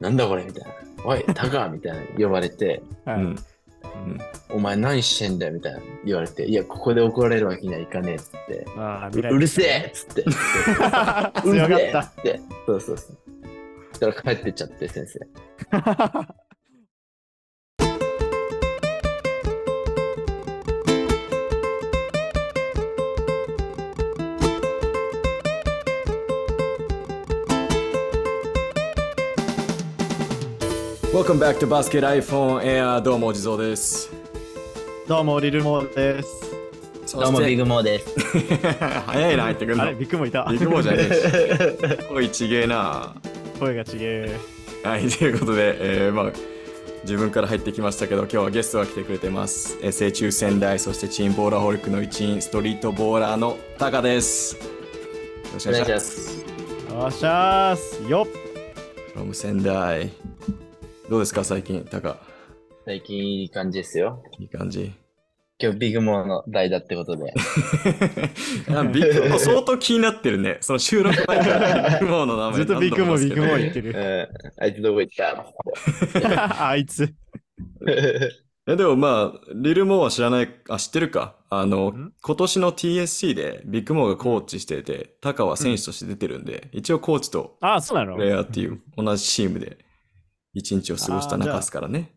なんだこれみたいな。おい、タカみたいな呼ばれて、はいうん。うんお前何してんだよみたいな言われて、いや、ここで怒られるわけにはいかねえっつって、ああ、ううるせえっつって、う 強るかった。せえっつって、そうそうそう。そしたら帰ってっちゃって、先生。Welcome back to Basket iPhone Air どうもお地蔵です。どうも、リルモーです。そどうも、ビッグモーです。早いな入ってくるの。あれ、ビッグもいた？ビッグモーじゃねえし。おいちげえな。声がちげえ。はい、ということで、えー、まあ、自分から入ってきましたけど、今日はゲストが来てくれてます。えー成中仙台、そしてチームボーラーホリックの一員、ストリートボーラーのタカです。よろしくお願いしまお願いします。す。おっしゃーす。よっ。from 仙台。どうですか、最近、タカ？最近いい感じですよ。いい感じ？今日ビッグモーの代打ってことで。あビッグ モー相当気になってるね。その収録前からビッグモーの名前ずっとビッグモー、ビッグモーー。言ってる。ん、あいつどこ行った？あいつ。えでもまあ、リルモーは知らない、あ、知ってるか？あのん、今年の TSC でビッグモーがコーチしてて、タカは選手として出てるんで、一応コーチとあ、そうなの？プレイヤーっていう同じチームで一日を過ごした中ですからね。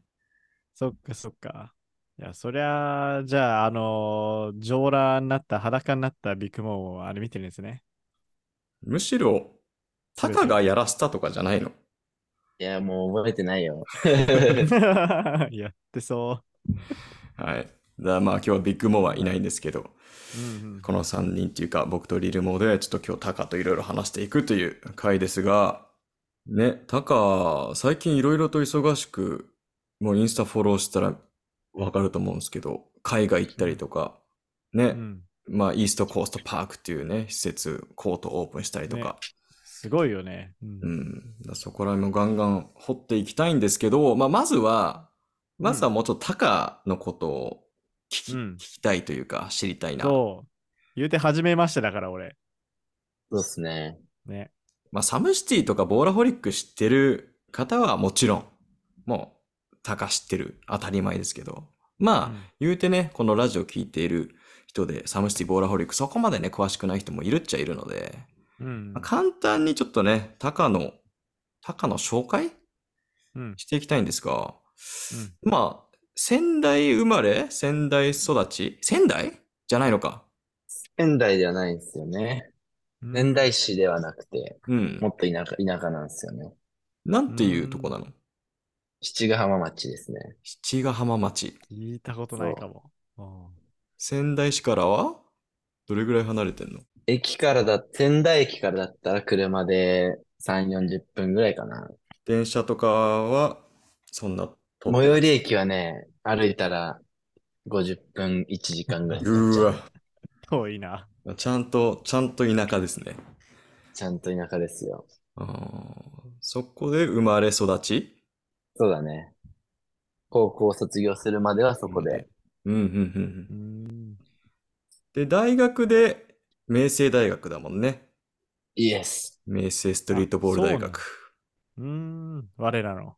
そっかそっか。いや、そりゃあ、じゃあ、あのー、上裸になった、裸になったビッグモーをあれ見てるんですね。むしろ、タカがやらせたとかじゃないの？いや、もう覚えてないよ。やってそはい。だまあ今日はビッグモーはいないんですけど、う。うんうんこの3人っていうか、僕とリルモーで、ちょっと今日タカといろいろ話していくという回ですが、ね、タカ、最近いろいろと忙しく、もうインスタフォローしたらわかると思うんですけど、海外行ったりとか、ね、うんまあイーストコーストパークっていうね、施設、コートオープンしたりとか、すごいよね。うんうん、だそこら辺もガンガン掘っていきたいんですけど、まあまずは、まずはもうちょっとタカのことを聞き,、うん聞きたいというか、知りたいな。そう。言うて初めましてだから、俺。そうっすね。ね。まあ、サムシティとかボーラホリック知ってる方はもちろん、もう、タカ知ってる。当たり前ですけど。まあ、うん言うてね、このラジオ聞いている人で、サムシティ、ボーラホリック、そこまでね、詳しくない人もいるっちゃいるので、うんまあ、簡単にちょっとね、タカの、タカの紹介うんしていきたいんですが、まあ、仙台生まれ仙台育ち？仙台？じゃないのか。仙台ではないんですよね。うん仙台市ではなくて、うんも。っと田舎、田舎なんですよね。なんていうとこなの？七ヶ浜町ですね。七ヶ浜町。聞いたことないかも。うん仙台市からはどれぐらい離れてんの？駅からだ、仙台駅からだったら車で3、40分ぐらいかな。電車とかは、そんな最寄り駅はね、歩いたら50分、1時間ぐらいうー遠いな。わ。ちゃんと、ちゃんと田舎ですね。ちゃんと田舎ですよ。あーそこで生まれ育ち？そうだね。高校卒業するまではそこで。うん、うん、うん。ううんん。で、大学で、明星大学だもんね。イエス。明星ストリートボール大学。うん。我らの。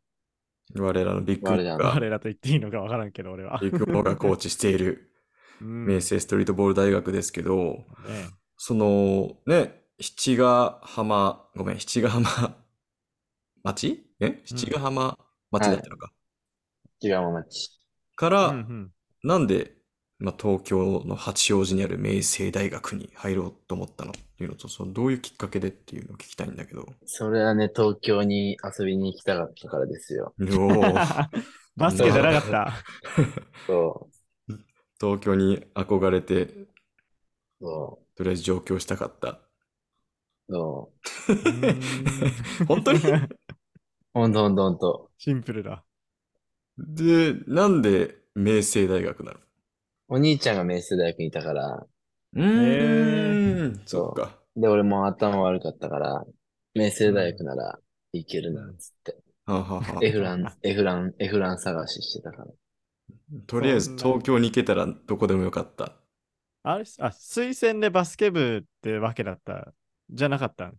我らのビッグ我らのが、我らと言っていいのかわからんけど、俺は。ビッグモーがコーチしているうん明星ストリートボール大学ですけど、ねその、ね、七ヶ浜、ごめん、七ヶ浜 町？え？七ヶ浜町だったのか。違う町。から、うんうんなんで、まあ、東京の八王子にある明星大学に入ろうと思ったのっていうのと、そのどういうきっかけでっていうのを聞きたいんだけど。それはね、東京に遊びに行きたかったからですよ。バスケじゃなかった。そ東京に憧れて、とりあえず上京したかった。う、そうん本当に？う。ほんとほんとほんと。シンプルだ。で、なんで明星大学なの？お兄ちゃんが明星大学にいたから、うーん、そっか。で、俺も頭悪かったから、明星大学ならいけるな、つって。はあはあはあエフラン、エフラン、エフラン探ししてたから。とりあえず東京に行けたらどこでもよかった。あれあ、推薦でバスケ部ってわけだった。じゃなかったんで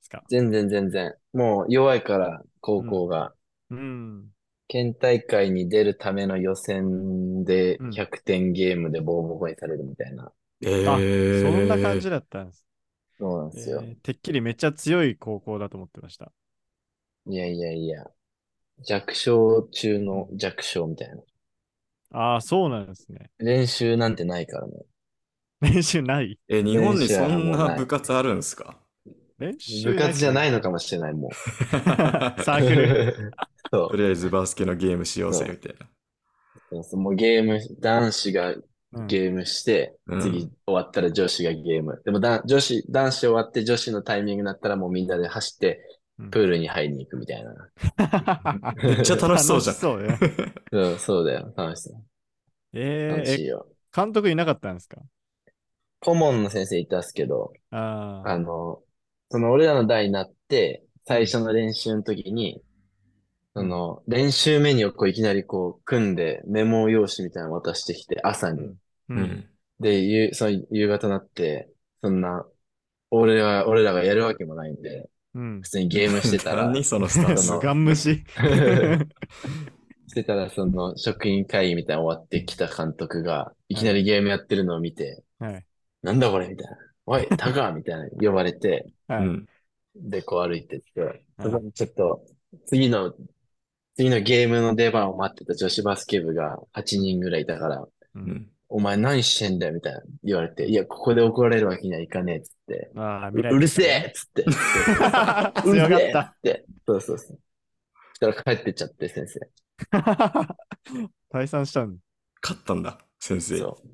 すか？全然全然。もう弱いから高校が。うん。県大会に出るための予選でうん100点ゲームでボコボコにされるみたいな。えあ、ー、そんな感じだったんです。そうなんですよ。えーてっきりめっちゃ強い高校だと思ってました。いやいやいや。弱小中の弱小みたいな。ああ、そうなんですね。練習なんてないからね。練習ない？え、日本にそんな部活あるんですか？練習部活じゃないいのかもしれない、もう。サークル。そとりあえずバスケのゲームしようぜ、みたいな。うそう。もうゲーム、男子がうんゲームして、うん次終わったら女子がゲーム。でもだ女子、男子終わって女子のタイミングになったらもうみんなで走ってうんプールに入りに行くみたいな。めっちゃ楽しそうじゃん楽しそうね。そ うそうだよ。楽しそう。えーえ、楽しいよ。監督いなかったんですか？顧問の先生いたっすけど、ああ。あの、その俺らの代になって、最初の練習の時に、その、練習メニューをこういきなりこう組んでメモ用紙みたいなの渡してきて、朝に。う。うんん。で、夕、その夕方になって、そんな、俺ら、俺らがやるわけもないんで、うん普。通にゲームしてたら、何そのスタンのガン無視。してたら、その、職員会議みたいなの終わってきた監督が、いきなりゲームやってるのを見て、はい。なんだこれみたいな。おい、タカみたいな呼ばれて、はい。うん。で、こう歩いてって、そこにちょっと、次の、次のゲームの出番を待ってた女子バスケ部が8人ぐらいいたから、う。うんん。お前何してんだよみたいな言われて、いや、ここで怒られるわけにはいかねえっつって、ああ、ううるせえっつって、うる強かっ。せえったて、そうそうそう。そしたら帰ってっちゃって、先生。退散したん勝ったんだ、先生。そう。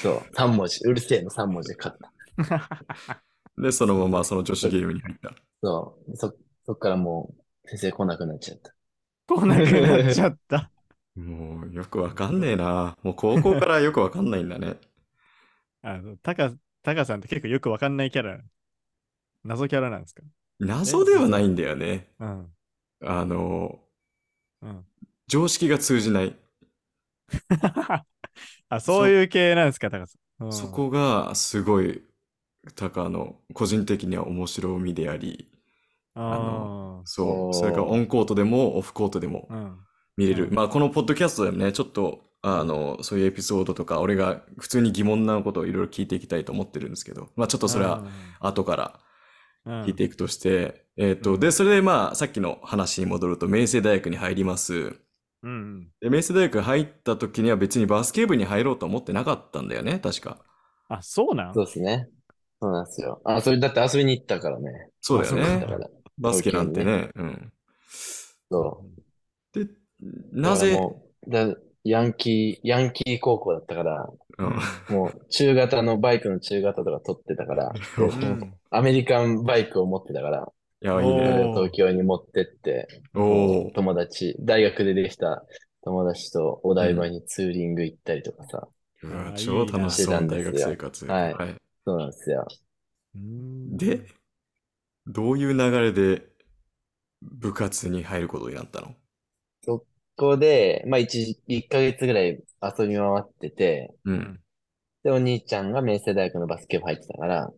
そう。3文字。うるせえの3文字で勝った。で、そのままその女子ゲームに入った。そう。そ、そっからもう、先生来なくなっちゃった。来なくなっちゃった。もう、よくわかんねえな。もう高校からよくわかんないんだね。あの、タカ、タカさんって結構よくわかんないキャラ、謎キャラなんですか？謎ではないんだよね。うん。あの、うん。常識が通じない。あ、そういう系なんですか、タカさん。うんそこがすごい、タカの個人的には面白みであり、あそう、それからオンコートでもオフコートでもあ。うん。見れる。うんまあ、このポッドキャストでもね、ちょっと、あの、そういうエピソードとか、俺が普通に疑問なことをいろいろ聞いていきたいと思ってるんですけど、まあ、ちょっとそれは後からうん、聞いていくとして、えっ、と、で、それでまあ、さっきの話に戻ると、明星大学に入ります。うんうん。で、明星大学入った時には別にバスケ部に入ろうと思ってなかったんだよね、確か。あ、そうなん？そうですね。そうなんですよ。あ、それだって遊びに行ったからね。そうだよね。バスケなんてね。うん。そう。で、なぜ、もうだヤンキー、ヤンキー高校だったから、うん。もう中型のバイクの中型とか取ってたから、アメリカンバイクを持ってたから、いや、いいおね。ー東京に持ってって、友達、大学でできた友達とお台場にツーリング行ったりとかさ、うわあ超楽しそうな。大学生活。はい。そうなんですよ。うん。で、どういう流れで部活に入ることになったの？ここで、まあ一時、1ヶ月ぐらい遊び回ってて、うん。で、お兄ちゃんが明星大学のバスケ部入ってたから。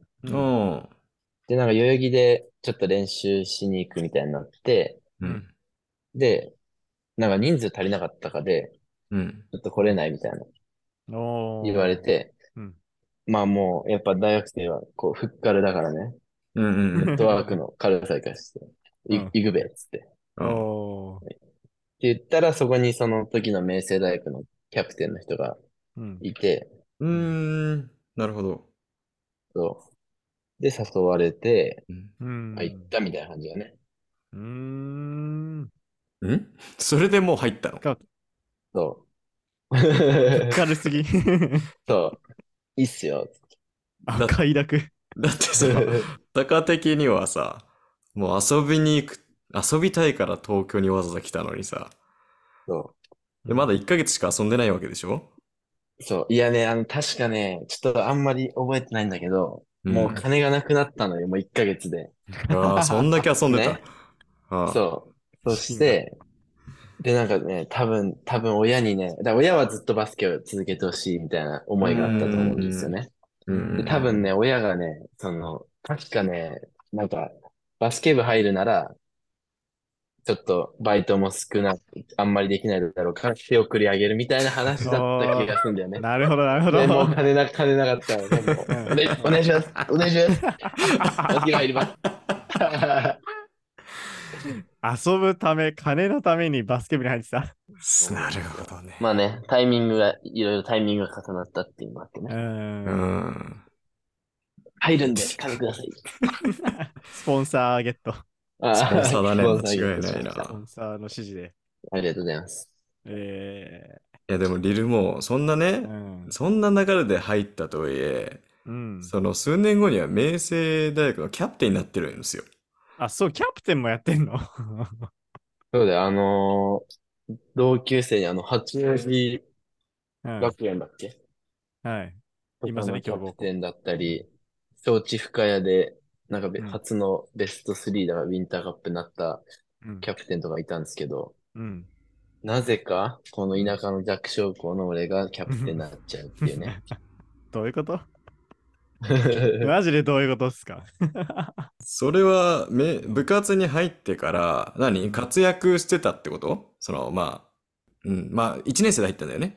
で、なんか代々木でちょっと練習しに行くみたいになって、うん。で、なんか人数足りなかったかで、うん。ちょっと来れないみたいなおー言われて、うんまあもう、やっぱ大学生は、こう、ふっかるだからね、うん。うん。ネットワークの軽さ生かして、いうん行くべ、つって。おー言ったら、そこにその時の明星大学のキャプテンの人がうんいて、うーん。なるほど。そう。で、誘われて、うん入ったみたいな感じだね。うーん。ん？それでもう入ったの？かそう。軽すぎ。そう。いいっすよ。あ、快楽。だってさ、タカ的にはさ、もう遊びに行く、遊びたいから東京にわざわざ来たのにさ、そでまだ1ヶ月しか遊んでないわけでしょ？う。そう。いやね、あの、確かね、ちょっとあんまり覚えてないんだけど、もう金がなくなったのよ、もう1ヶ月で。ああ、そんだけ遊んでた。ねああそう。そして、で、なんかね、多分、多分親にね、だ親はずっとバスケを続けてほしいみたいな思いがあったと思うんですよね。うんで、多分ね、親がね、その、確かね、なんか、バスケ部入るなら、ちょっとバイトも少なく、あんまりできないだろうから、手送りあげるみたいな話だった気がするんだよね。なるほど、なるほでもうど。金な、金なかったら、でもうんおねお願いします。お願いします。お付き入ります。遊ぶため、金のためにバスケ部に入ってた。なるほどね。まあね、タイミングが、いろいろタイミングが重なったっていうのもあってう。ね。うんん。入るんで、金ください。スポンサーゲット。あスポンサーだね間違いないなスポンサーの指示で。ありがとうございます。えいやでもリルもそんなねー、う、ん。そんな流れで入ったとはいえ、うん。その数年後には明星大学のキャプテンになってるんですよ。あ、そう、キャプテンもやってんの？そうだよ、あのー同級生にあの、八王子うん学園だっけ？はい。いますねとかの強豪校キャプテンだったり、招致深谷で、なんかべ、うん。初のベスト3だからウィンターカップになったうん。キャプテンとかいたんですけど、うん。なぜか、この田舎の弱小校の俺がキャプテンになっちゃうっていうね。どういうこと？マジでどういうことっすか？それはめ部活に入ってから何？活躍してたってこと？そのまあ、うん、まあ1年生で入ったんだよね。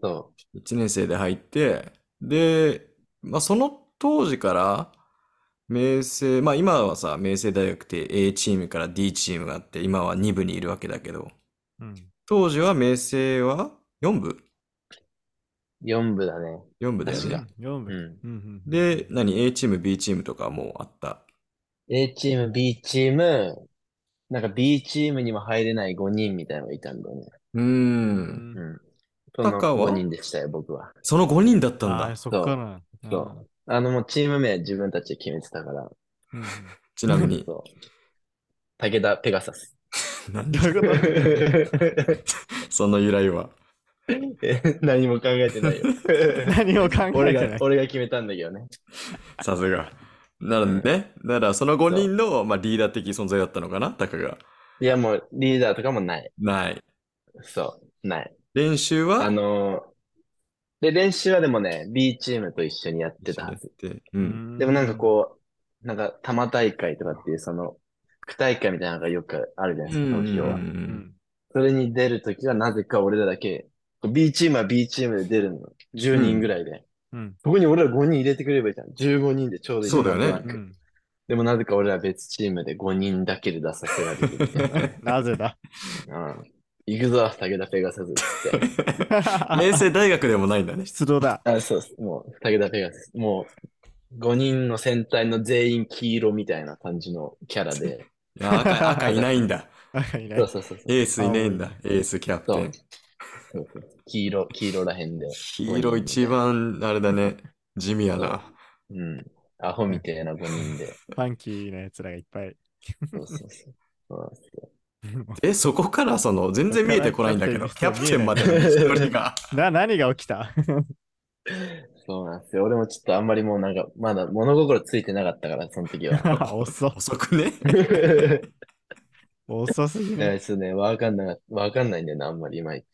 そ1年生で入って、で、まあその当時から明星、まあ今はさ、明星大学って A チームから D チームがあって、今は2部にいるわけだけど、うん。当時は明星は4部？う。4部だね。?4 部だよね。4部。で、何 ?A チーム、B チームとかもあった？A チーム、B チーム、なんか B チームにも入れない5人みたいなのがいたんだよね。うー。うんうん。そのタカは？5人でしたよ、僕は。その5人だったんだ。そっから。そう。あの、もうチーム名自分たちで決めてたから。うん。ちなみに。武田ペガサス。なんどういうこと その由来は。え何も考えてないよ。何を考え俺がてない、。俺が決めたんだけどね。さすが。なのでね。だからその5人の、まあ、リーダー的存在だったのかな？タカが。いや、もうリーダーとかもない。ない。そう、ない。練習は？あのーで、練習はでもね、B チームと一緒にやってたはず。で、うん。でもなんかこう、なんか、多摩大会とかっていう、その、区大会みたいなのがよくあるじゃないですか、東京は。それに出るときはなぜか俺らだけ、B チームは B チームで出るの。10人ぐらいで。うん。そこに俺ら5人入れてくれればいいじゃん。15人でちょうどいい。そうだよねうんでもなぜか俺ら別チームで5人だけで出させられるな。なぜだ？うん。行くぞ、武田ペガサスって。明星大学でもないんだね。出動だ。あ、そうです。もう、武田ペガサス。もう、5人の戦隊の全員黄色みたいな感じのキャラで。いや赤、赤いないんだ。いないそうそうそうそう。エースいねえんだ。エースキャプテン。そうそう黄色、黄色らへんで。黄色一番、あれだね。地味やな。うん。アホみたいな5人で。ファンキーな奴らがいっぱい。そうそうそう。そうなんですよ え、そこからその、全然見えてこないんだけど、キキャプテンまでのが。な、何が起きた？そうなんですよ。俺もちょっとあんまりもうなんか、まだ物心ついてなかったから、その時は。遅遅くね？遅すぎる。ちょっとね、わかんなかわかんないんだよな、あんまり今。え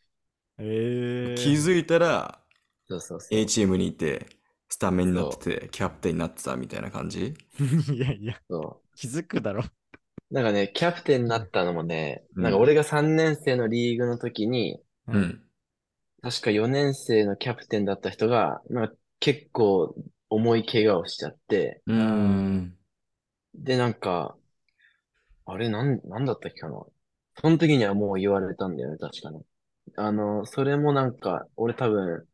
ー、気づいたら、そうそうそう。A チームにいて、スタメンになってて、キャプテンになってたみたいな感じ？いやいや、そ気づくだろ。う。なんかね、キャプテンになったのもね、うんなんか俺が3年生のリーグの時に、う。ん。確か4年生のキャプテンだった人が、なんか結構重い怪我をしちゃって、うーん。で、なんか、あれ、なん、なんだったっけかな。その時にはもう言われたんだよね、確かに。あの、それもなんか、俺多分、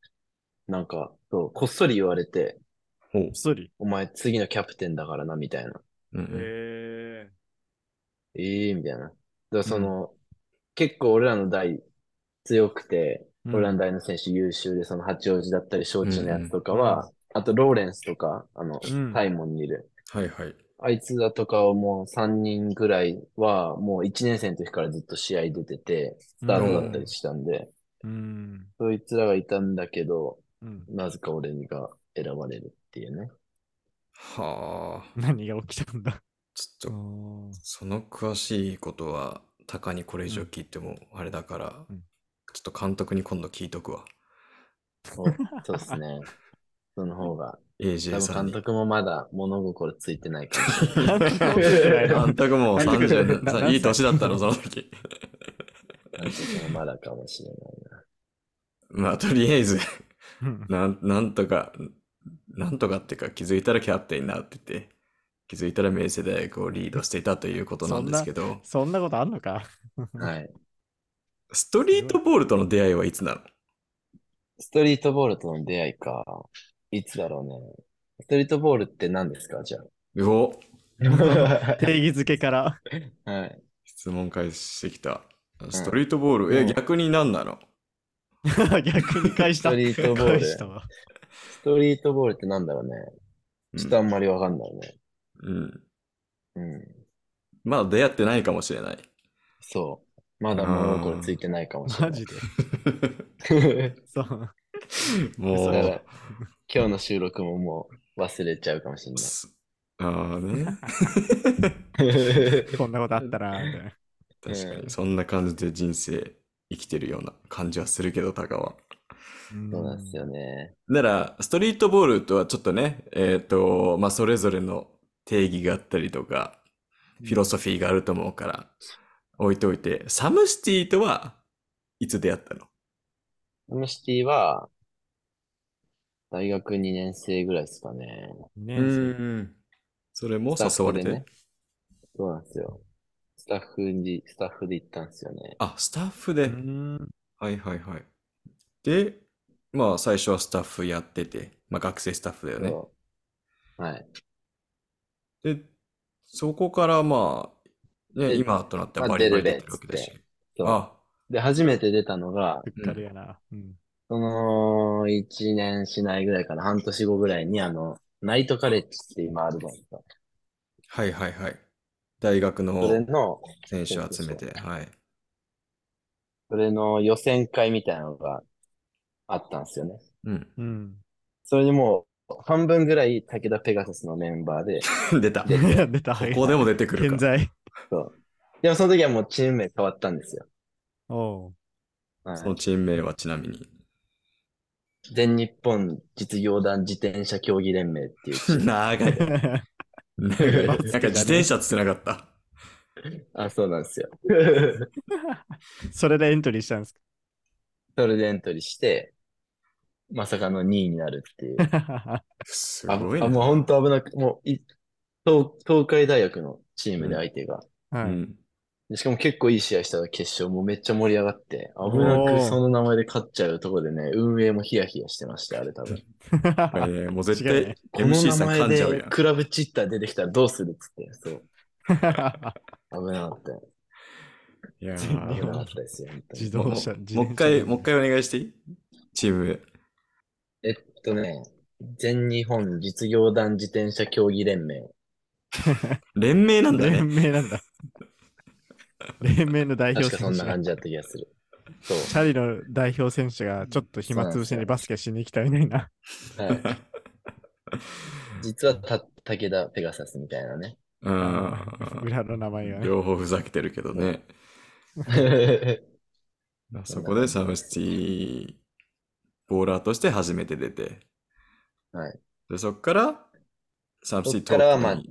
なんか、そう、こっそり言われて、ほう。一人。お前次のキャプテンだからな、みたいな。うんうんえええみたいな。だからその、結構俺らの代強くて、ー、俺らの代の選手優秀で、その八王子だったり、小中のやつとかは、あとローレンスとか、あの、うんタイモンにいる。はいはい。あいつだとかはもう3人ぐらいは、もう1年生の時からずっと試合出てて、スタートだったりしたんで、うん。そいつらがいたんだけど、うん。なぜか俺が選ばれるっていうね。はあ。何が起きたんだ？ちょっと、その詳しいことは、タカにこれ以上聞いてもあれだから、うんちょっと監督に今度聞いとくわ。そうそうですね。その方が。AJ 多さん監督もまだ物心ついてないかもしれない。なんか面白いな監督もう監督30なさいい年だったの、その時。監督もまだかもしれないな。まあ、とりあえず、うんなん、なんとか、なんとかっていうか気づいたらキャプテンになってて、気づいたら明星大学をリードしていたということなんですけど、そんなことあんのか？はい。ストリートボールとの出会いはいつなの？ストリートボールとの出会いか。いつだろうね。ストリートボールって何ですか？じゃおあ。定義づけから。はい。質問返してきた。ストリートボール、え、うん逆に何なの？逆に返した。ストリートボール返したわストリートボールってなんだろうね。ちょっとあんまりわかんないね。うん。うん。まだ出会ってないかもしれない。そう。まだ物心ついてないかもしれマないジ。で？そう。もう、今日の収録ももう忘れちゃうかもしれすああね。ない。こんなことあったら。確かに、うんそんな感じで人生生きてるような感じはするけど、タカは。そうなんですよね。なら、ストリートボールとはちょっとね、えっ、と、まあ、それぞれの定義があったりとか、フィロソフィーがあると思うから、置いておいて、サムシティとはいつ出会ったの？サムシティは、大学2年生ぐらいですかね。ねん。それも誘われて、ね。そうなんですよ。スタッフに、スタッフで行ったんですよね。あ、スタッフうで。んはいはいはい。で、まあ最初はスタッフやってて、まあ学生スタッフだよね。はい。で、そこからまあ、ね、で今となってバリバリ出てるわけだし。そうあ、で、初めて出たのが、ふっかりやな。うん。その、1年しないぐらいかな、半年後ぐらいに、あの、ナイトカレッジって今あるじゃないですか。はいはいはい。大学それのの、選手を集めて、はい。それの予選会みたいなのがあったんですよね。うん。うん。それにもう、半分ぐらい武田ペガサスのメンバーで、出た。で出た。ここでも出てくるか。健在。そう。でもその時はもうチーム名変わったんですよ。おう。はいそのチーム名はちなみに。全日本実業団自転車競技連盟っていうチーム。長い。なんか自転車つってなかった。あ、そうなんですよ。それでエントリーしたんですそれでエントリーして、まさかの2位になるっていう。すごいね。あもう本当危なく、もうい東、東海大学のチームで相手が。はい。うん。でしかも結構いい試合したら決勝もうめっちゃ盛り上がって、危なくその名前で勝っちゃうところでね、運営もヒヤヒヤしてました、あれ多分。あれ もう絶対 MC 名さん噛ん前じゃうやん。でクラブチッター出てきたらどうするっつって、そう。危なかったよ。いや危なかーったですよ、自もう動車。もう一回、もう一回お願いしていい？チーム名。えっとね、全日本実業団自転車競技連盟。連名なんだ連ね。盟なんだ。連盟の代表確かそん選手が。な感じだった気がする。そう。チャリの代表選手がちょっと暇つぶしにバスケしに来たみたいな。はい。実はた武田ペガサスみたいなね。うん。裏の名前がね。両方ふざけてるけどね。そこでサムシティボーラーとして初めて出て。はい。で、そこからサムシティそっからはまあ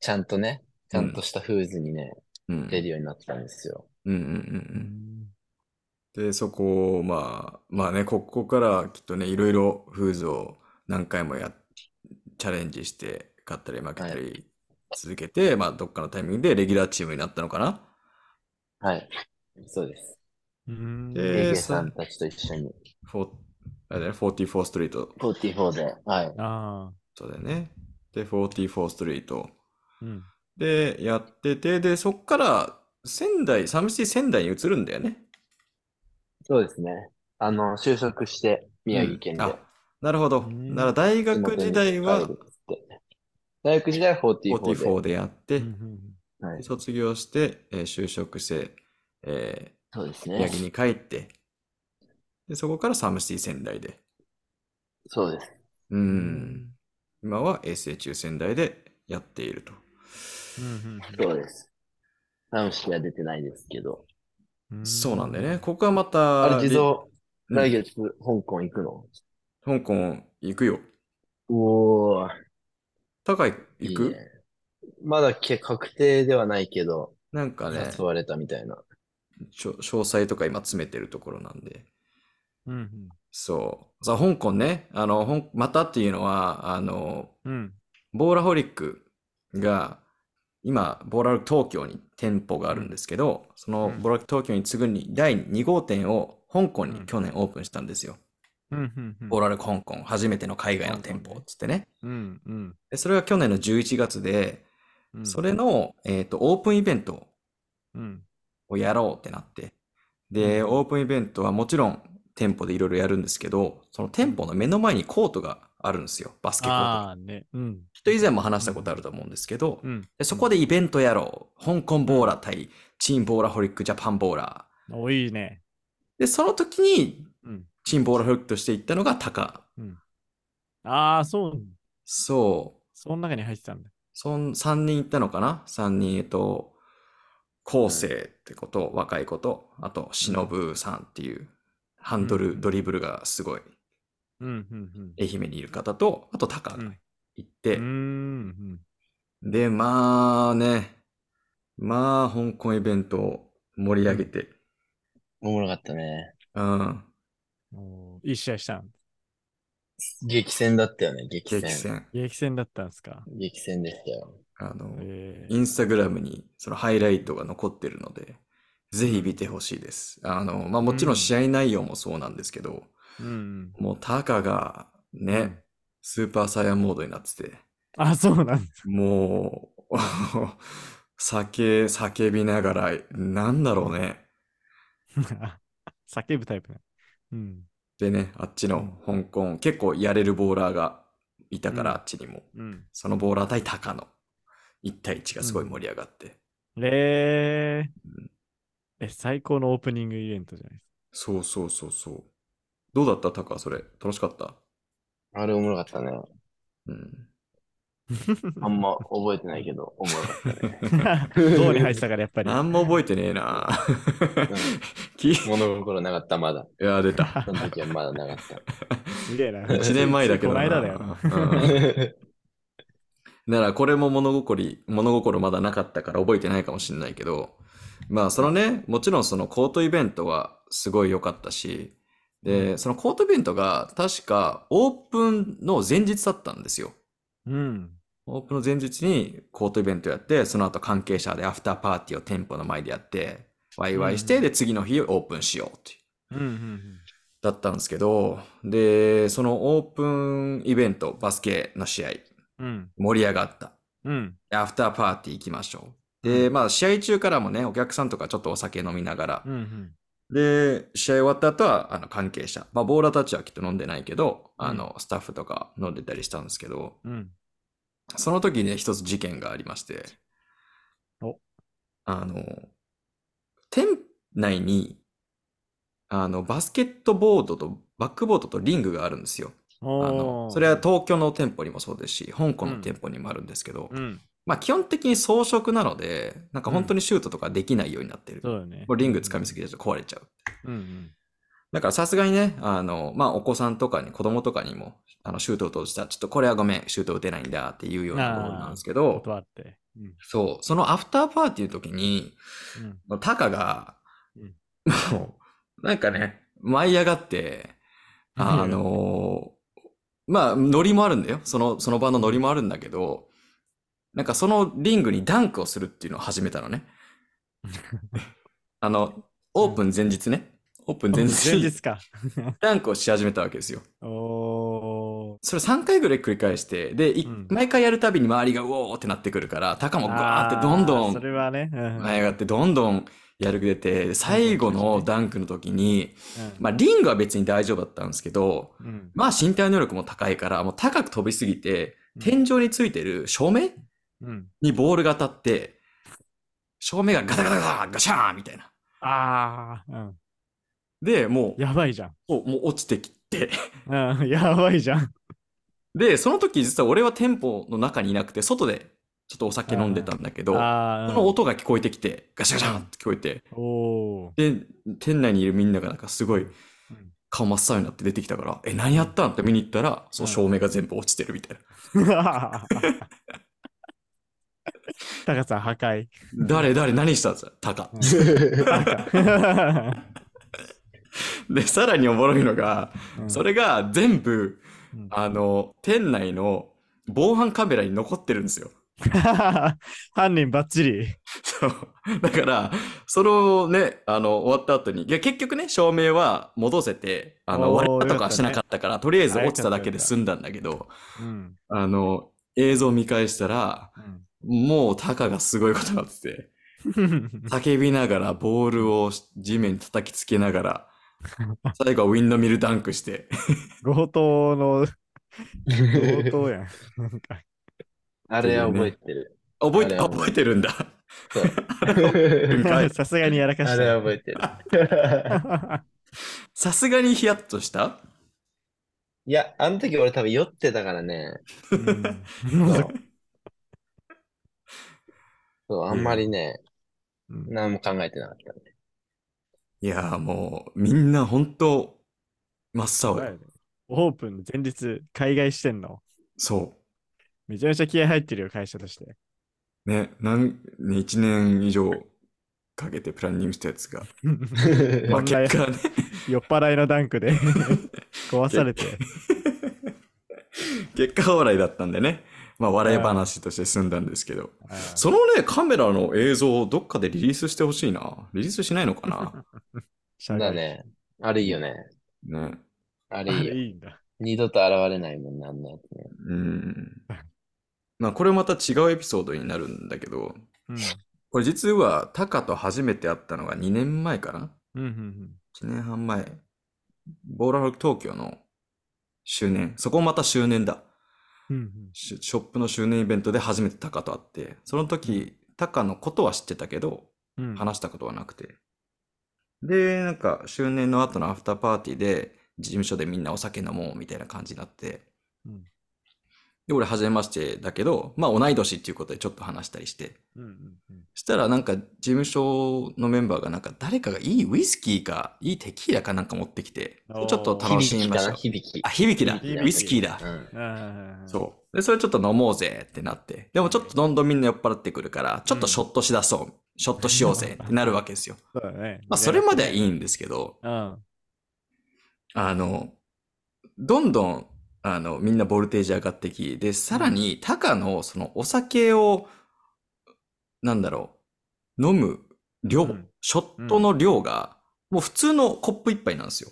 ちゃんとね、ちゃんとしたフーズにね、うん出るようになったんですよ。うんうんうんうん。で、そこを、まあ、まあね、ここからきっとね、いろいろフーズを何回もや、チャレンジして、勝ったり負けたり続けて、まあ、どっかのタイミングでレギュラーチームになったのかな？はい。そうです。うんでささんたちと一緒に。フォあれだね、44ストリート。44で。はい。ああ。そうだよね。で、44ストリート。うん。で、やってて、で、そっから仙台、サムシティ仙台に移るんだよね。そうですね。あの、就職して宮城県で。うんあなるほど。うんなら大学時代は大学時代は44で。44でやって。卒業して、えー就職して、えそうですー宮城ね。に帰って、で、そこからサムシティ仙台で。そうです。う。うんん。今は衛星中仙台でやっていると。うんそうです。サムシティは出てないですけど。うんそうなんだよね。。ここはまた、あれ、地蔵、うん来月、香港行くの？香港行くよ。おー、高い行く？いいね。まだけ確定ではないけど、なんかね、誘われたみたいな。ちょ詳細とか今詰めてるところなんで。うんそう。さあ、香港ね、あの、またっていうのは、あの、うん。うん。ボーラホリックが、今、ボーラホリック東京に店舗があるんですけど、そのうんボーラホリック東京に次ぐに第2号店を香港にうん去年オープンしたんですよ。ボーラホリック香港、初めての海外の店舗っつってね。うんうんでそれが去年の11月で、うん。それの、えっと、オープンイベントうん。をやろうってなって。で、うんオープンイベントはもちろん店舗でいろいろやるんですけど、その店舗の目の前にコートがあるんですよ。バスケコートが。ああね。うん。きっと以前も話したことあると思うんですけど、うん。でそこでイベントやろう。香港ボーラー対チームボーラホリックジャパンボーラお、いいね。ー。で、その時にうん。チームボーラホリックとして行ったのがタカ。ああ、そう。そう。その中に入ってたんだ。そん3人行ったのかな ?3 人、えっと、昴生ってこと、若い子と、あと、忍さんっていう、ハンドル、うんドリブルがすごい、うんうんうん。愛媛にいる方と、あとタカがうん行って、うーん。で、まあね、まあ、香港イベントを盛り上げて、おもろかったね。うん、いい試合したん？激戦だったよね、激戦。激戦。激戦だったんですか？激戦でしたよ。あの、えインスタグラムにそのハイライトが残ってるので、ぜひ見てほしいです。あの、まあもちろん試合内容もそうなんですけど、ー、うん。もうタカがね、うんスーパーサイヤンモードになってて、あ、そうなんです。もう、酒、叫びながら、なんだろうね。叫ぶタイプね。うん。でね、あっちの香港、結構やれるボーラーがいたから、うんあっちにも。うん。そのボーラー対タカの1対1がすごい盛り上がって。えーうんえ、最高のオープニングイベントじゃないですそうそうそうそう。どうだった？タカ、それ。楽しかった？あれおもろかったね。うん。あんま 覚えてないけど、おもろかったね。か。どうに入ってたからやっぱり。なんも覚えてねえな。物心なかった、まだ。や、出た。その時はまだなかった。すげえな。1年前だけどな。この間だよな。らこれも物心り、物心まだなかったから覚えてないかもしれないけど、まあそのね、もちろんそのコートイベントはすごい良かったし、で、そのコートイベントが確かオープンの前日だったんですよ。うん。オープンの前日にコートイベントやって、その後関係者でアフターパーティーを店舗の前でやって、ワイワイして、うんで、次の日オープンしようっていう。うんうんだったんですけど、で、そのオープンイベント、バスケの試合、うん。うん。盛り上がった。うん。でアフターパーティー行きましょう。で、まあ、試合中からもね、お客さんとかちょっとお酒飲みながら、うんうん。で、試合終わった後は、あの、関係者、まあ、ボーラーたちはきっと飲んでないけど、あの、スタッフとか飲んでたりしたんですけど、うん。その時にね、一つ事件がありまして、お。あの、店内に、あの、バスケットボードとバックボードとリングがあるんですよ。あおの、ー。それは東京の店舗にもそうですし、香港の店舗にもあるんですけど、うん。まあ基本的に装飾なので、なんか本当にシュートとかできないようになってる。そうだね。もうリング掴みすぎて壊れちゃう。うんうん。だからさすがにね、あの、まあお子さんとかに、子供とかにも、あの、シュートを投じたら、ちょっとこれはごめん、シュート打てないんだっていうようなボールなんですけど、断って。うん。そう、そのアフターパーティーの時に、うん。タカがうん、もう、なんかね、舞い上がって、あのまあ、ノリもあるんだよ。その、その場のノリもあるんだけど、なんかそのリングにダンクをするっていうのを始めたのね。あの、オープン前日ね。オープン前日に。ダンクをし始めたわけですよ。それ3回ぐらい繰り返して、で、いうん毎回やるたびに周りがうおーってなってくるから、タカもガーってどんどんそれはね。うん舞い上がってどんどんやる気出て、最後のダンクの時に、うんまあリングは別に大丈夫だったんですけど、うん。まあ身体能力も高いから、もう高く飛びすぎて、うん天井についてる照明うん。にボールが当たって、照明がガタガタガタガシャーンみたいな。ああ、うん。で、もう、やばいじゃん。もう落ちてきて。うん、やばいじゃん。で、その時実は俺は店舗の中にいなくて、外でちょっとお酒飲んでたんだけど、その音が聞こえてきて、ガシャガシャンって聞こえて。で、店内にいるみんながなんかすごい、顔真っ青になって出てきたから、え、何やったん？って見に行ったら、そう、照明が全部落ちてるみたいな。タカさん破壊。誰、誰、何したんですか？タカ。で、さらにおもろいのが、それが全部、うんあの、店内の防犯カメラに残ってるんですよ。犯人バッチリ。そう。だから、そのね、あの、終わった後に、いや、結局ね、照明は戻せて、あの、おー割れたとよかしなかったから、とりあえず落ちただけで済んだんだけど、うん。あの、映像見返したら、もうタカがすごいことになってて、叫びながら、ボールを地面に叩きつけながら、最後はウィンドミルダンクして、強盗の、強盗やん。あれは覚えてる。覚えて、覚えてるんだ。さすがにやらかした。あれは覚えてる。さすがにヒヤッとした？いや、あの時俺多分酔ってたからね。うんそうあんまりね、うん何も考えてなかったね。いやーもう、みんな本当真っ青よ。オープン前日、海外してんの。そめちゃめちゃ気合入ってるよ、会社として。う。ね、なん、ね、1年以上かけてプランニングしたやつが。まあ結果ね、酔っ払いのダンクで 壊されて。結果笑いだったんでね。まあ笑い話として済んだんですけど。そのね、カメラの映像をどっかでリリースしてほしいな。リリースしないのかな？だね。あれいいよね。ね。ああれいいよ。れいいんだ。二度と現れないもんね、あんなやつね。うん。まあこれまた違うエピソードになるんだけど、うん。これ実はタカと初めて会ったのが2年前かな？うんうん1年半前、ボーラーフ東京の周年、そこもまた周年だ。うんうんショップの周年イベントで初めてタカと会って、その時、タカのことは知ってたけど、うん。話したことはなくて。で、なんか周年の後のアフターパーティーで、事務所でみんなお酒飲もうみたいな感じになって、うんで、俺、初めましてだけど、まあ、同い年っていうことでちょっと話したりして、うんうんうんしたらなんか事務所のメンバーがなんか誰かがいいウイスキーか、いいテキーラかなんか持ってきて、ちょっと楽しみました響き。響きあ、。響きだ。ウイスキーだ。うん。そう。で、それちょっと飲もうぜってなって。でもちょっとどんどんみんな酔っ払ってくるから、ちょっとショットしだそう。ショットしようぜってなるわけですよ。そうだね。まあ、それまではいいんですけど、うん。あの、どんどん、あの、みんなボルテージ上がってき、で、さらに、タカの、その、お酒を、なんだろう、飲む量、うんショットの量が、もう普通のコップ一杯なんですよ。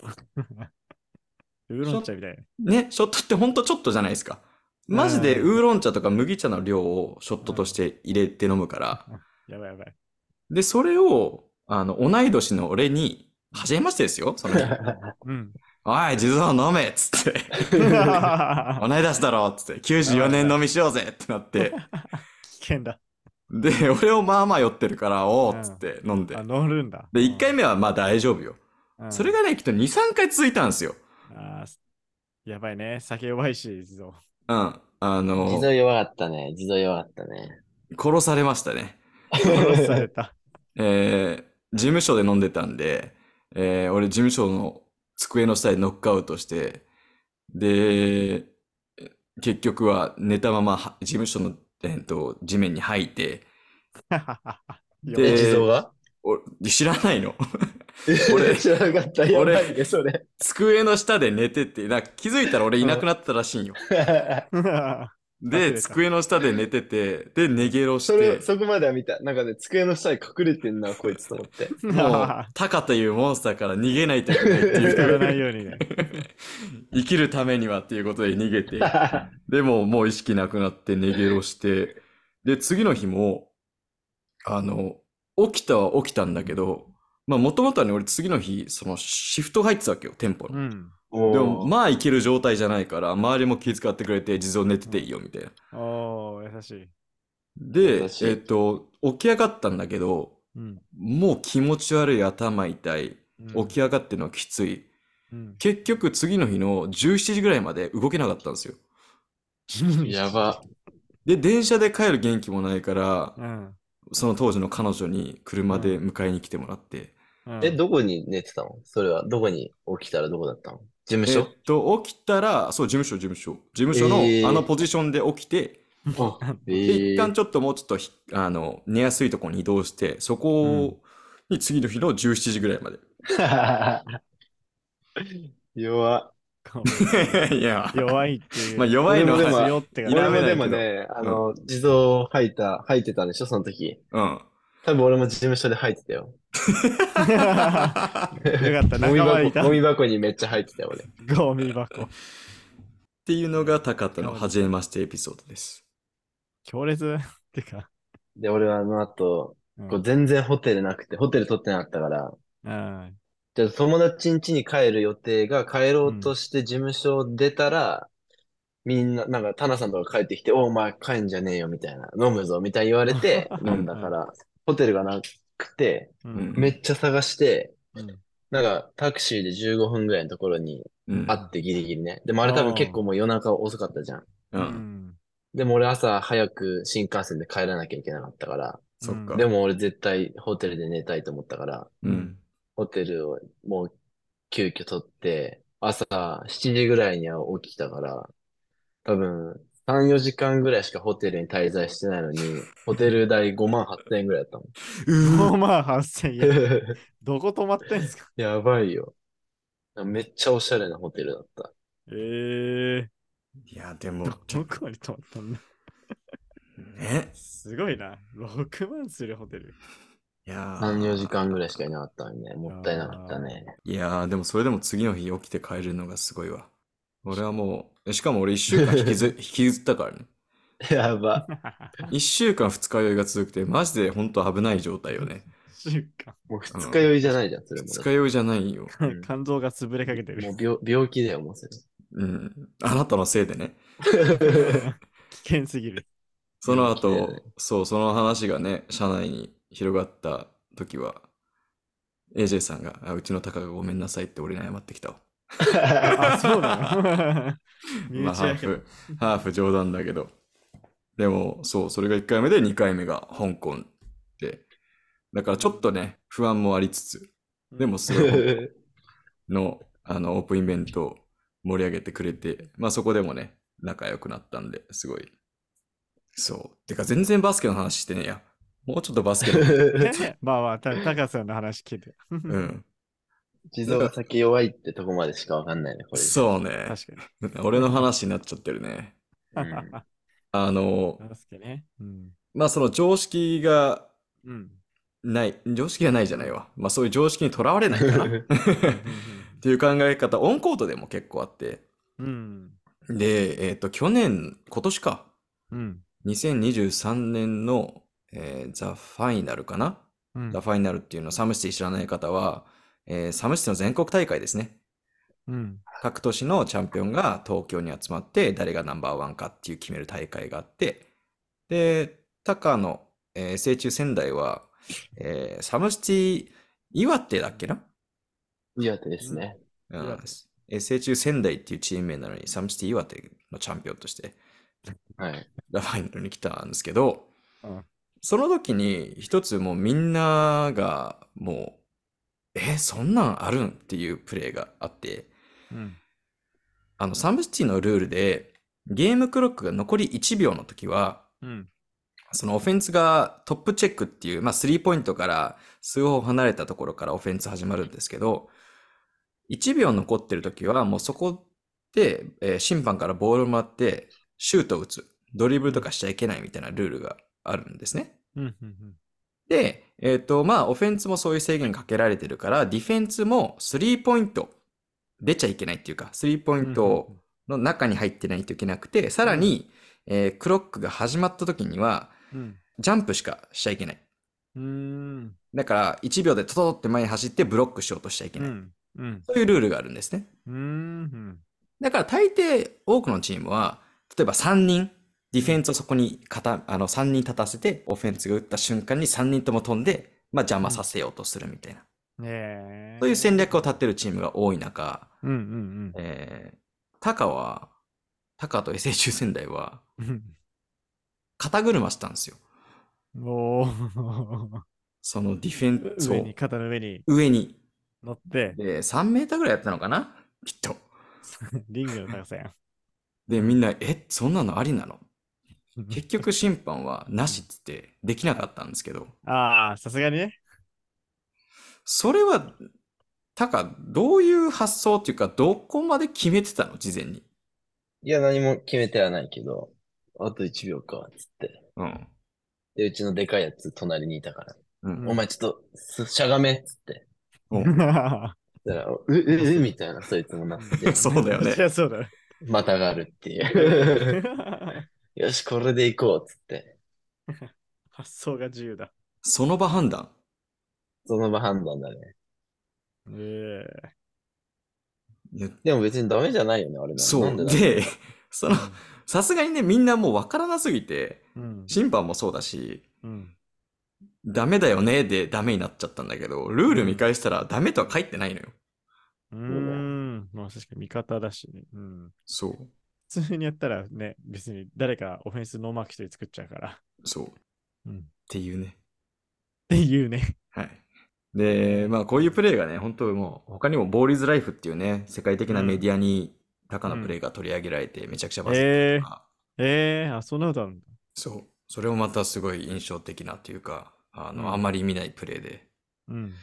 ウーロン茶みたいね、ショットってほんとちょっとじゃないですか。マジでうんウーロン茶とか麦茶の量をショットとして入れて飲むから。な。やばいやばい。で、それを、あの、同い年の俺に、はじめましてですよ、その日。うん。おい、地蔵飲めっつって。同い年だろっつって。94年飲みしようぜってなって。危険だ。で、俺をまあまあ酔ってるから、おーっつって飲んであ、。乗るんだ。で、1回目はまあ大丈夫よ。うんそれがね、きっと2、3回続いたんですよ。あーやばいね。酒弱いし、地蔵。うん。あ地の、蔵弱かったね。地蔵弱かったね。殺されましたね。殺された。えー事務所で飲んでたんで、えー俺事務所の机の下でノックアウトして、で、結局は寝たままは事務所の、えーと地面に吐いて、でえ、地蔵が？お知らないの 俺知らなかった。や俺ばいね、それ。机の下で寝てて、なんか気づいたら俺いなくなったらしいんよ。で、た机の下で寝てて、で、寝ゲロして、そこまでは見た。なんかね、机の下に隠れてんな、こいつと思って。もう、タカというモンスターから逃げないといけないっていう。ないようにね。生きるためにはっていうことで逃げて、でももう意識なくなって寝ゲロして、で、次の日も、あの、起きたは起きたんだけど、まあもともとはね、俺次の日、そのシフト入ってたわけよ、店舗の。うん。でも、まあいける状態じゃないから、周りも気遣ってくれて、地蔵寝てていいよ、みたいな。おー、優しい。でえっと、起き上がったんだけど、うん。もう気持ち悪い頭痛い、うん起き上がってるのはきつい。うん結局次の日の17時ぐらいまで動けなかったんですよ。やば。で、電車で帰る元気もないから、うん。その当時の彼女に車で迎えに来てもらって、うんえ、どこに寝てたの？それは、どこに起きたらどこだったの？事務所？えっと、起きたら、そう、事務所、事務所。事務所のえーあのポジションで起きて、あ、えで一旦ー、ちょっともうちょっとひあの寝やすいところに移動して、そこに次の日の17時ぐらいまで。弱いやう、弱いっていう。まあ弱いのは、強って俺もでもね、あの、地蔵吐いた、吐いてたんでしょその時。うん。多分俺も事務所で吐いてたよ。よかった、ゴミ仲間いた箱、ゴ。ミ箱にめっちゃ入ってたよ、俺。ゴミ箱。っていうのが高田の初めましてエピソードです。強烈ってか。で、俺はあの後、うんこう全然ホテルなくて、ホテル取ってなかったから、うんじゃあ友達ん家に帰る予定が帰ろうとして事務所を出たら、みんな、なんか、タナさんとか帰ってきて、おお前帰んじゃねえよ、みたいな。飲むぞ、みたいに言われて、飲んだから、ホテルがなくて、うんめっちゃ探して、うんなんか、タクシーで15分ぐらいのところにうん。あってギリギリね。でもあれ多分結構もう夜中遅かったじゃん。う。うんんでも俺朝早く新幹線で帰らなきゃいけなかったから、そっか。でも俺絶対ホテルで寝たいと思ったから、うん。ホテルをもう急遽取って、朝7時ぐらいには起きたから、多分3、4時間ぐらいしかホテルに滞在してないのに、ホテル代5万8000円ぐらいだったも5万8000円。ん。どこ泊まってんすか？やばいよ。めっちゃおしゃれなホテルだった。ええいや、でも、どちょこに泊まったんだ？ね。すごいな。6万するホテル。いやー3、4時間ぐらいしかいなかったのにね、もったいなかったね。いやー、でもそれでも次の日起きて帰れるのがすごいわ。俺はもう、しかも俺一週間引きず 引きずったからね。やば。一週間二日酔いが続くて、マジで本当危ない状態よね。週間。もう二日酔いじゃないじゃん、それも。二日酔いじゃないよ。う ん肝臓が潰れかけてる。もう病病気だよ、もうそれ。うん。あなたのせいでね。危険すぎる。その後ね、そう、その話がね、社内に広がった時は、AJ さんが、あうちのタカがごめんなさいって俺に謝ってきたわ。あ、そうなの？身まあ、ハーフ、ハーフ冗談だけど。でも、そう、それが1回目で2回目が香港で。だからちょっとね、不安もありつつ、でもすごい香港のあのオープンイベントを盛り上げてくれて、まあそこでもね、仲良くなったんで、すごい。そう。てか全然バスケの話してねえや。もうちょっとバスケの。まあまあ、た高さんの話聞いて。うん。地蔵が先弱いってとこまでしかわかんないね、これ。そうね。確か俺の話になっちゃってるね。に。うんあの、ね。うん。まあその常識がうん。ない、常識がないじゃないわ。まあそういう常識にとらわれないかな。っていう考え方、オンコートでも結構あって。うん。で、えっ、と、去年、今年か。うん。2023年の、えーザ・ファイナルかな、うんザ・ファイナルっていうのをサムシティ知らない方は、えーサムシティの全国大会ですね。うん。各都市のチャンピオンが東京に集まって、誰がナンバーワンかっていう決める大会があって、で、タカの、えー、成中仙台は、えーサムシティ岩手だっけな？岩手ですね。うん成中仙台っていうチーム名なのに、 SOMECITY 岩手のチャンピオンとして、はい。 THE FINAL に来たんですけど、うんその時に一つもうみんながもう、え、そんなんあるん？っていうプレーがあって、うん。あの、 SOMECITY のルールで、ゲームクロックが残り1秒の時は、うん。そのオフェンスがトップチェックっていう、まあ、スリーポイントから数歩離れたところからオフェンス始まるんですけど、1秒残ってる時はもうそこで、えー審判からボールをもらってシュートを打つ。ドリブルとかしちゃいけないみたいなルールがあるんですね。うん。うん。で、えっ、と、まあ、オフェンスもそういう制限かけられてるから、ディフェンスもスリーポイント出ちゃいけないっていうか、スリーポイントの中に入ってないといけなくて、さらに、えークロックが始まった時には、うん。ジャンプしかしちゃいけない。うん。だから、1秒でトトって前に走ってブロックしようとしちゃいけない。うん。うん。そういうルールがあるんですね。うん。だから、大抵多くのチームは、例えば3人、ディフェンスをそこに片あの3人立たせて、オフェンスが打った瞬間に3人とも飛んで、まあ邪魔させようとするみたいな。ねえ。そういう戦略を立ってるチームが多い中、うんうんえー、タカは、タカと中仙台は、うん。肩車したんですよ。おー。そのディフェン、そ上に、う、肩の上に上に。乗って、で、3メーターぐらいやったのかな？きっと。リングの高さやで、みんな、え、そんなのありなの？ん。結局審判はなしっつってできなかったんですけど、ああ、さすがにね。それは、たか、どういう発想っていうか、どこまで決めてたの事前に？いや、何も決めてはないけど、あと1秒か、つって。うん。で、うちのでかいやつ隣にいたから、うん。お前ちょっと、すしゃがめ、つって。おそしたら、う、う、う、みたいな、そいつもなって、そうだよねい。や、そうだよ。またがるっていう。よし、これで行こう、つって。発想が自由だ。その場判断？その場判断だね。ええいやでも別にダメじゃないよね、あれな。そう。なんでだろうで、その、さすがにね、みんなもうわからなすぎて、うん。審判もそうだし、うん。ダメだよねでダメになっちゃったんだけど、ルール見返したらダメとは書いてないのよ。うーん。まあ確かに味方だしね。うん。そう。普通にやったらね、別に誰かオフェンスノーマーク一人作っちゃうから。そう。っうん。ていうね。っていうね。はい。で、まあこういうプレーがね、本当もう他にもボーリーズライフっていうね、世界的なメディアにタカのプレーが取り上げられてめちゃくちゃバズってええるから、ええあ、そんなことあるんだ。そう。それもまたすごい印象的なっていうか、あの、うんあんまり見ないプレーで、うん。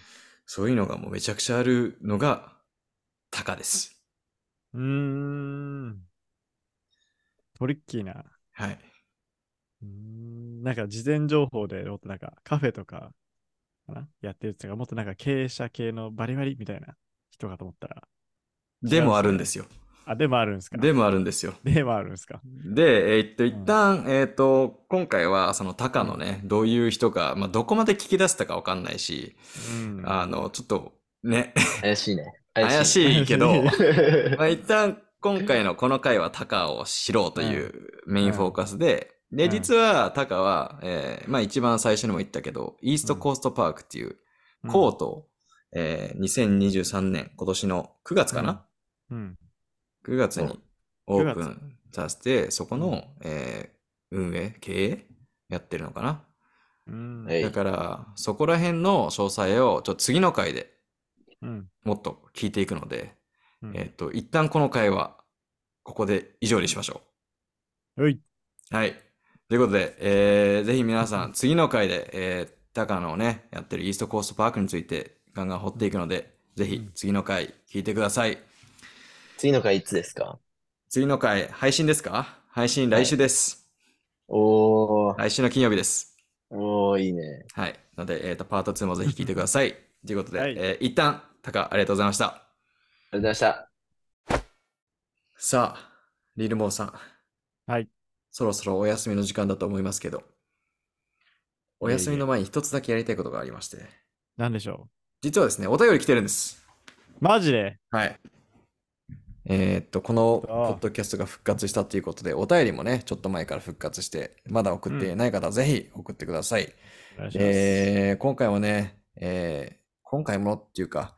そういうのがもうめちゃくちゃあるのがタカです。うーん。トリッキーな。はい。うーん。なんか事前情報でもっとなんかカフェとかかな？やってるっていうか、もっとなんか経営者系のバリバリみたいな人かと思ったら。でもあるんですよ。あ、でもあるんですか？でもあるんですよ。でもあるんですか？で、えーっと、一旦、えーっと、今回は、そのタカのね、どういう人か、まあ、どこまで聞き出せたかわかんないし、うん。あの、ちょっと、ね、怪しいね。怪い。しいけど、まあ、一旦、今回のこの回はタカを知ろうというメインフォーカスで、で、うん。実はタカは、えーまあ一番最初にも言ったけど、イーストコーストパークっていうコートを、えー2023年、今年の9月かな、うん。9月にオープ9ンさせて、そこうの、えー運営、経営やってるのかな？うん。はい。だから、そこら辺の詳細を、ちょっと次の回でうん。もっと聞いていくので、うんえっ、と、一旦この回は、ここで以上にしましょうい。う。はい。ということで、えー、ぜひ皆さん、次の回で、えー、高野をね、やってるイーストコーストパークについて、ガンガン掘っていくので、ぜひうん次の回聞いてください。次の回いつですか？次の回、配信ですか？配信来週です。おー、来週の金曜日です。おー、いいね。はい。ので、えっ、と、パート2もぜひ聞いてください。ということで、はいえー一旦、タカ、ありがとうございました。ありがとうございました。さあ、リルモーさん。はい。そろそろお休みの時間だと思いますけど、お休みの前に一つだけやりたいことがありまして、なんでしょ実はですね、お便り来てるんです。うマジで？はい。えーっと、このポッドキャストが復活したということで、お便りもね、ちょっと前から復活して、まだ送っていない方はぜひ送ってください。お願いします。えー今回もね、えー今回もっていうか、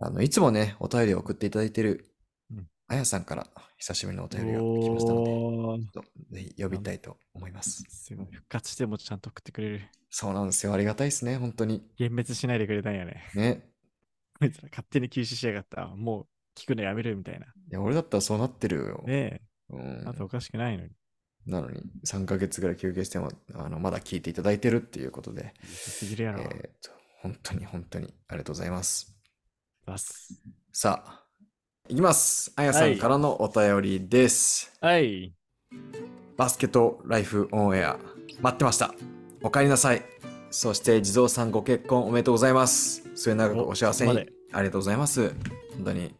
あの、いつもね、お便りを送っていただいているうん、あやさんから久しぶりのお便りが来ましたので、ちょっとぜひ呼びたいと思います。すごい。復活してもちゃんと送ってくれる。そうなんですよ。ありがたいですね、本当に。幻滅しないでくれたんやね。ね。こいつら勝手に休止しやがった。もう聞くのやめるみたいな。いや、俺だったらそうなってるよ。ねうえ、んあとおかしくないのに。なのに、3ヶ月ぐらい休憩しても、あの、まだ聞いていただいてるっていうことで、すぎるやろ。えーと、本当に本当にありがとうございます。バス。さあ、いきます。あやさんからのお便りです。はい。バスケットライフオンエア、待ってました。お帰りなさい。そして、地蔵さんご結婚おめでとうございます。末永くお幸せに。ありがとうございます。本当に。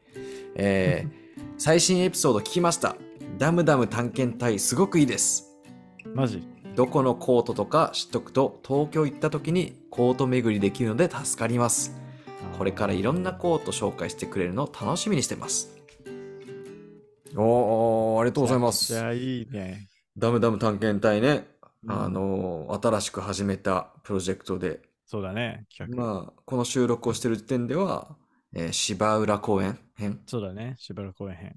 えー最新エピソード聞きました。ダムダム探検隊すごくいいです。マジ？どこのコートとか知っとくと東京行った時にコート巡りできるので助かります。これからいろんなコート紹介してくれるのを楽しみにしてます。おー、ありがとうございますじ。ゃあいいね。ダムダム探検隊ね、うんあのー新しく始めたプロジェクトで、そうだね。企画。まあ、この収録をしてる時点では、えー芝浦公園編そうだね。しばらく公園編。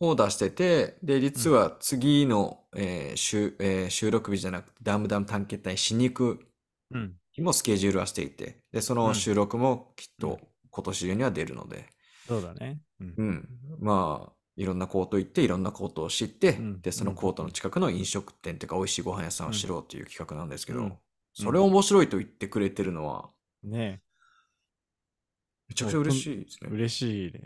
を出してて、で、実は次の、えー収えー収録日じゃなくて、ダムダム探検隊しに行くうん。日もスケジュールはしていて、で、その収録もきっと今年中には出るので、そうだね。うん。うん。まあ、いろんなコート行って、いろんなコートを知って、うん。で、そのコートの近くの飲食店とか、美味しいご飯屋さんを知ろうという企画なんですけど、うん。それを面白いと言ってくれてるのは、ねめちゃくちゃ嬉しいですね。嬉しいね。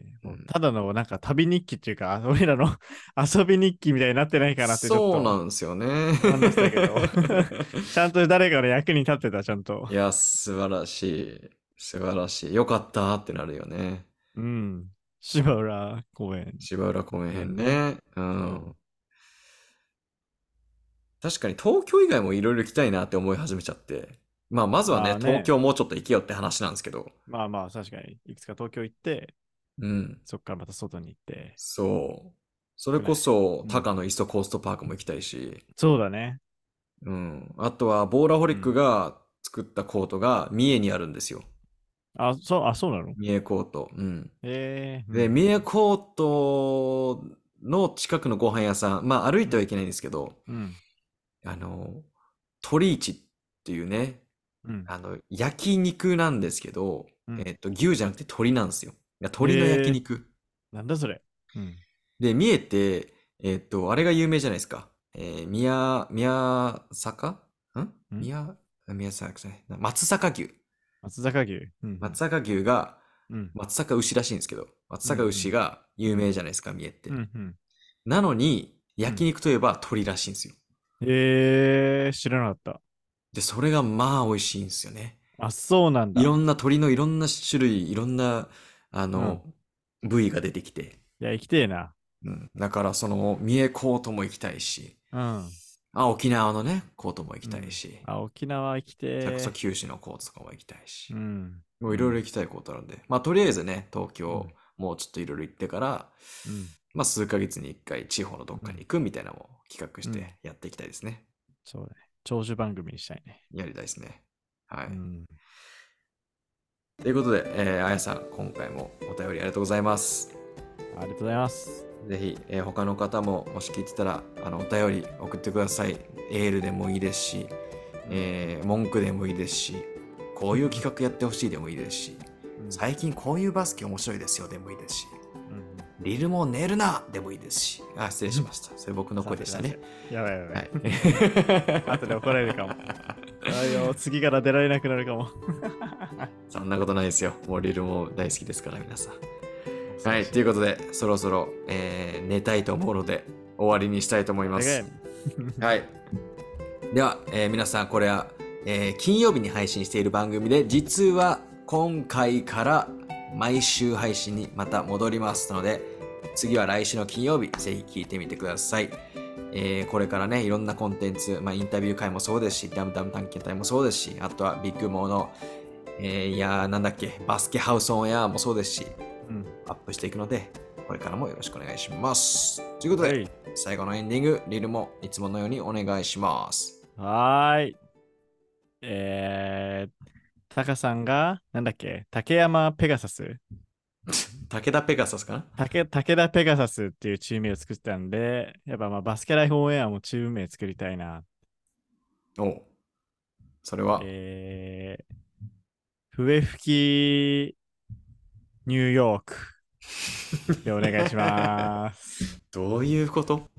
ただのなんか旅日記っていうか、俺らの 遊び日記みたいになってないかなってちょっと。そうなんですよね。話したけど ちゃんと誰かの役に立ってた、ちゃんとい。や、素晴らしい。素晴らしい。よかったってなるよね。うん。芝浦公園。芝浦公園編ね。うん。確かに東京以外もいろいろ行きたいなって思い始めちゃって。まあ、まずはね、まあね東京もうちょっと行けよって話なんですけど。まあまあ、確かに。いくつか東京行って、うん。そっからまた外に行って。そう。それこそう、ん高野イーストコーストパークも行きたいし。そうだね。うん。あとは、ボーラホリックが作ったコートが三重にあるんですよ。あ、そう、あ、そうなの？三重コート。うん。ええで、三重コートの近くのご飯屋さん、まあ歩いてはいけないんですけど、うん。あの、鳥市っていうね、うん。あの、焼肉なんですけど、うんえっと、牛じゃなくて鳥なんですよ。いや鳥の焼肉。なんだそれ。うん。で、三重って、えっと、あれが有名じゃないですか。えー、宮、宮坂？ん？ん宮、宮坂じゃない。松阪牛。松坂牛。うん。松阪牛が、うん。松阪牛らしいんですけど、松阪牛が有名じゃないですか、三重って。うん。うん。なのに、焼肉といえば鳥らしいんですよ。ええ知らなかった。で、それがまあ美味しいんですよね。あ、そうなんだ。いろんな鳥のいろんな種類、いろんな、あの、部位が出てきて。いや、行きてえな。うん。だから、その、三重コートも行きたいし、うん。あ、沖縄のね、コートも行きたいし、あ、沖縄行きてえそ九州のコートとかも行きたいし、うん。もういろいろ行きたいコートあるんで、まあ、とりあえずね、東京、うんもうちょっといろいろ行ってから、うん。まあ、数ヶ月に一回地方のどっかに行くみたいなのも企画しうんてやっていきたいですね。そうだね。長寿番組にしたいね。やりたいですね。はい。うん。ということで、えー、あやさん、今回もお便りありがとうございます。ありがとうございます。ぜひ、えー他の方ももし聞いてたら、あの、お便り送ってください。エールでもいいですし、えー文句でもいいですし、こういう企画やってほしいでもいいですし、うん最近こういうバスケ面白いですよでもいいですし、うんリルも寝るなでもいいですし、あ、失礼しました。それ僕の声でしたね。やばいやば。はいい。後で怒られるかも。あ次から出られなくなるかも。そんなことないですよ。もうリルも大好きですから、皆さん。はい、ということで、そろそろ、えー寝たいと思うので、終わりにしたいと思います。はい。では、えー皆さん、これは、えー金曜日に配信している番組で、実は今回から毎週配信にまた戻りますので、次は来週の金曜日、ぜひ聞いてみてください。えーこれからね、いろんなコンテンツ、まあ、インタビュー会もそうですし、ダムダム探検隊もそうですし、あとはビッグモーの、えーいやー、なんだっけ、バスケハウスオンエアもそうですし、うん。アップしていくので、これからもよろしくお願いします。ということで、はい。最後のエンディング、リルもいつものようにお願いします。はーい。えー、タカさんが、なんだっけ、竹山ペガサス。武田ペガサスかな？竹武田ペガサスっていうチーム名を作ってたんで、やっぱまあバスケライフオンエアもチーム名作りたいな。おう。それは、えー、笛吹きニューヨークでお願いします。どういうこと？